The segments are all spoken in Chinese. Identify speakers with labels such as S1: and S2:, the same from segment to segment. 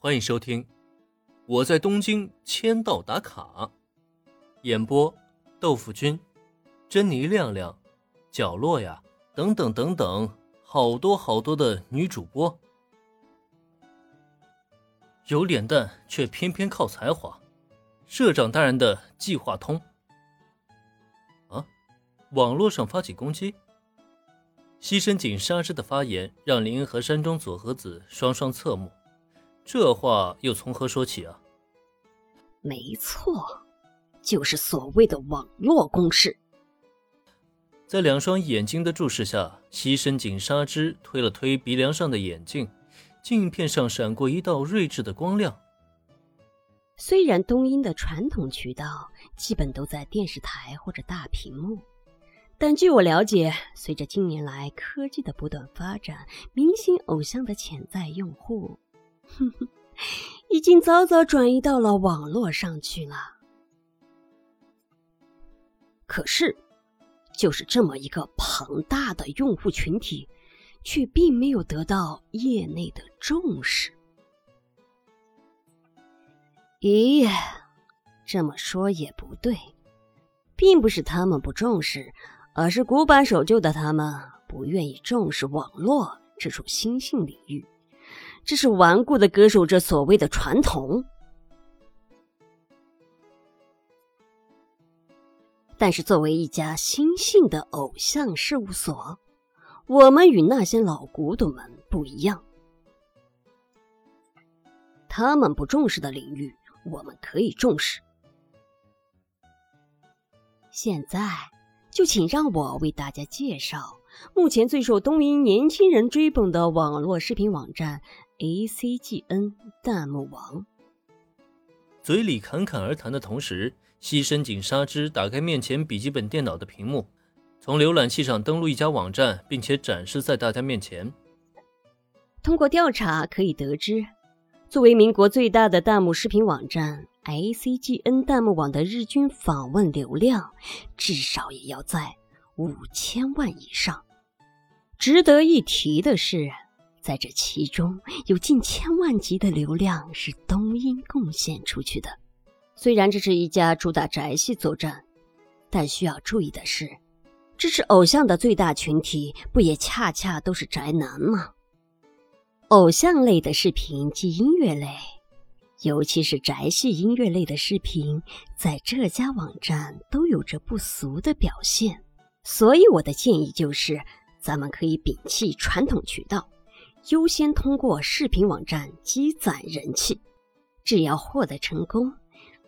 S1: 欢迎收听《我在东京签到打卡》，演播：豆腐君、珍妮亮亮、角落呀，等等等等，好多好多的女主播，有脸蛋却偏偏靠才华，社长大人的计划通。啊，网络上发起攻击，西深井纱织的发言让林恩和山中佐和子双双侧目。这话又从何说起啊？
S2: 没错，就是所谓的网络攻势。
S1: 在两双眼睛的注视下，西深井纱织推了推鼻梁上的眼镜，镜片上闪过一道睿智的光亮。
S2: 虽然东英的传统渠道基本都在电视台或者大屏幕，但据我了解，随着近年来科技的不断发展，明星偶像的潜在用户。哼哼，已经早早转移到了网络上去了。可是，就是这么一个庞大的用户群体，却并没有得到业内的重视。咦，这么说也不对，并不是他们不重视，而是古板守旧的他们不愿意重视网络这种新兴领域。这是顽固的歌手这所谓的传统，但是作为一家新兴的偶像事务所，我们与那些老古董们不一样。他们不重视的领域，我们可以重视。现在，就请让我为大家介绍目前最受东瀛年轻人追捧的网络视频网站。A C G N 弹幕王，
S1: 嘴里侃侃而谈的同时，西深井纱织打开面前笔记本电脑的屏幕，从浏览器上登录一家网站，并且展示在大家面前。
S2: 通过调查可以得知，作为民国最大的弹幕视频网站，A C G N 弹幕网的日均访问流量至少也要在五千万以上。值得一提的是。在这其中，有近千万级的流量是东音贡献出去的。虽然这是一家主打宅系作战，但需要注意的是，支持偶像的最大群体不也恰恰都是宅男吗？偶像类的视频及音乐类，尤其是宅系音乐类的视频，在这家网站都有着不俗的表现。所以我的建议就是，咱们可以摒弃传统渠道。优先通过视频网站积攒人气，只要获得成功，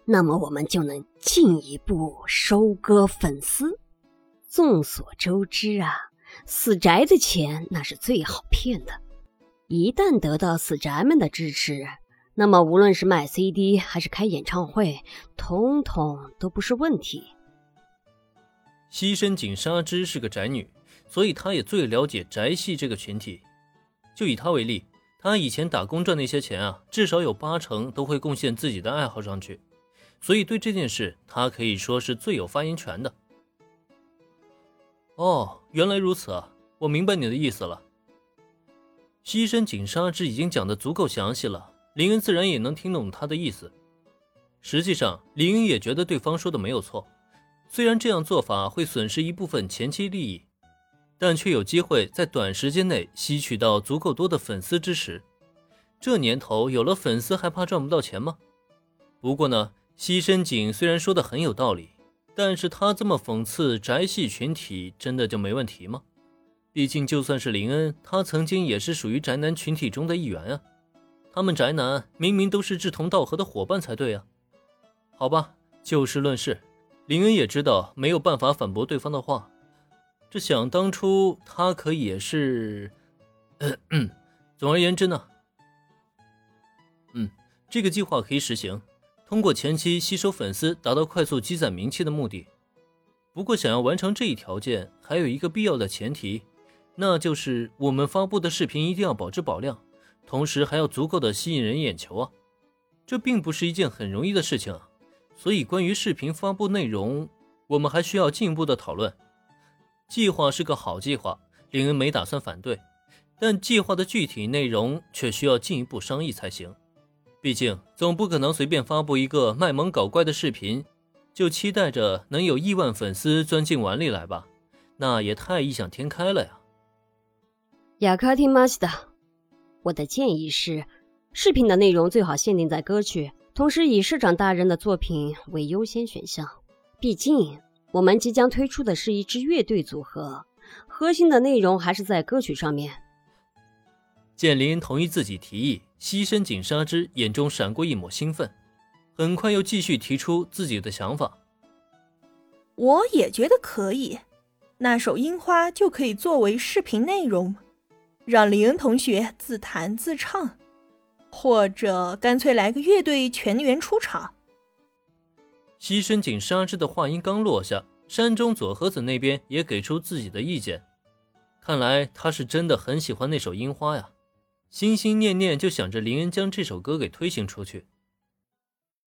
S2: 那么我们就能进一步收割粉丝。众所周知啊，死宅的钱那是最好骗的。一旦得到死宅们的支持，那么无论是卖 CD 还是开演唱会，通通都不是问题。
S1: 西深井纱织是个宅女，所以她也最了解宅系这个群体。就以他为例，他以前打工赚那些钱啊，至少有八成都会贡献自己的爱好上去，所以对这件事，他可以说是最有发言权的。哦，原来如此啊，我明白你的意思了。西深井纱织已经讲的足够详细了，林恩自然也能听懂他的意思。实际上，林恩也觉得对方说的没有错，虽然这样做法会损失一部分前期利益。但却有机会在短时间内吸取到足够多的粉丝支持。这年头有了粉丝还怕赚不到钱吗？不过呢，西深井虽然说的很有道理，但是他这么讽刺宅系群体，真的就没问题吗？毕竟就算是林恩，他曾经也是属于宅男群体中的一员啊。他们宅男明明都是志同道合的伙伴才对啊。好吧，就事论事，林恩也知道没有办法反驳对方的话。这想当初，他可也是，嗯总而言之呢，嗯，这个计划可以实行，通过前期吸收粉丝，达到快速积攒名气的目的。不过，想要完成这一条件，还有一个必要的前提，那就是我们发布的视频一定要保质保量，同时还要足够的吸引人眼球啊！这并不是一件很容易的事情。所以，关于视频发布内容，我们还需要进一步的讨论。计划是个好计划，林恩没打算反对，但计划的具体内容却需要进一步商议才行。毕竟总不可能随便发布一个卖萌搞怪的视频，就期待着能有亿万粉丝钻进碗里来吧？那也太异想天开了呀！
S2: 雅卡听马西达，我的建议是，视频的内容最好限定在歌曲，同时以市长大人的作品为优先选项。毕竟我们即将推出的是一支乐队组合，核心的内容还是在歌曲上面。
S1: 见林同意自己提议，牺牲井纱之眼中闪过一抹兴奋，很快又继续提出自己的想法。
S3: 我也觉得可以，那首《樱花》就可以作为视频内容，让林恩同学自弹自唱，或者干脆来个乐队全员出场。
S1: 西深井纱织的话音刚落下，山中佐和子那边也给出自己的意见，看来他是真的很喜欢那首《樱花》呀。心心念念就想着林恩将这首歌给推行出去。